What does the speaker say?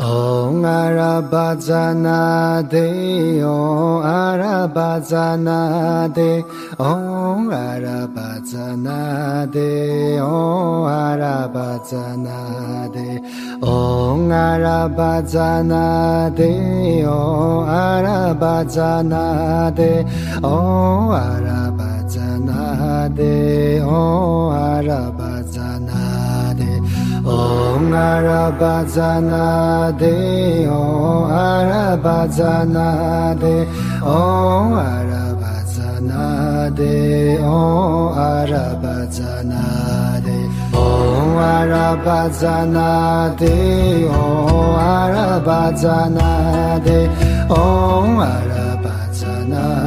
嗡啊啦巴扎那帝，嗡啊啦巴扎 De 嗡啊啦巴扎那帝，嗡啊啦巴扎 De 嗡啊啦巴扎那帝，嗡啊啦巴扎 De Om 啦巴扎那帝，嗡 arabazana de o arabazana de o arabazana de o arabazana de o arabazana de o arabazana de o arabazana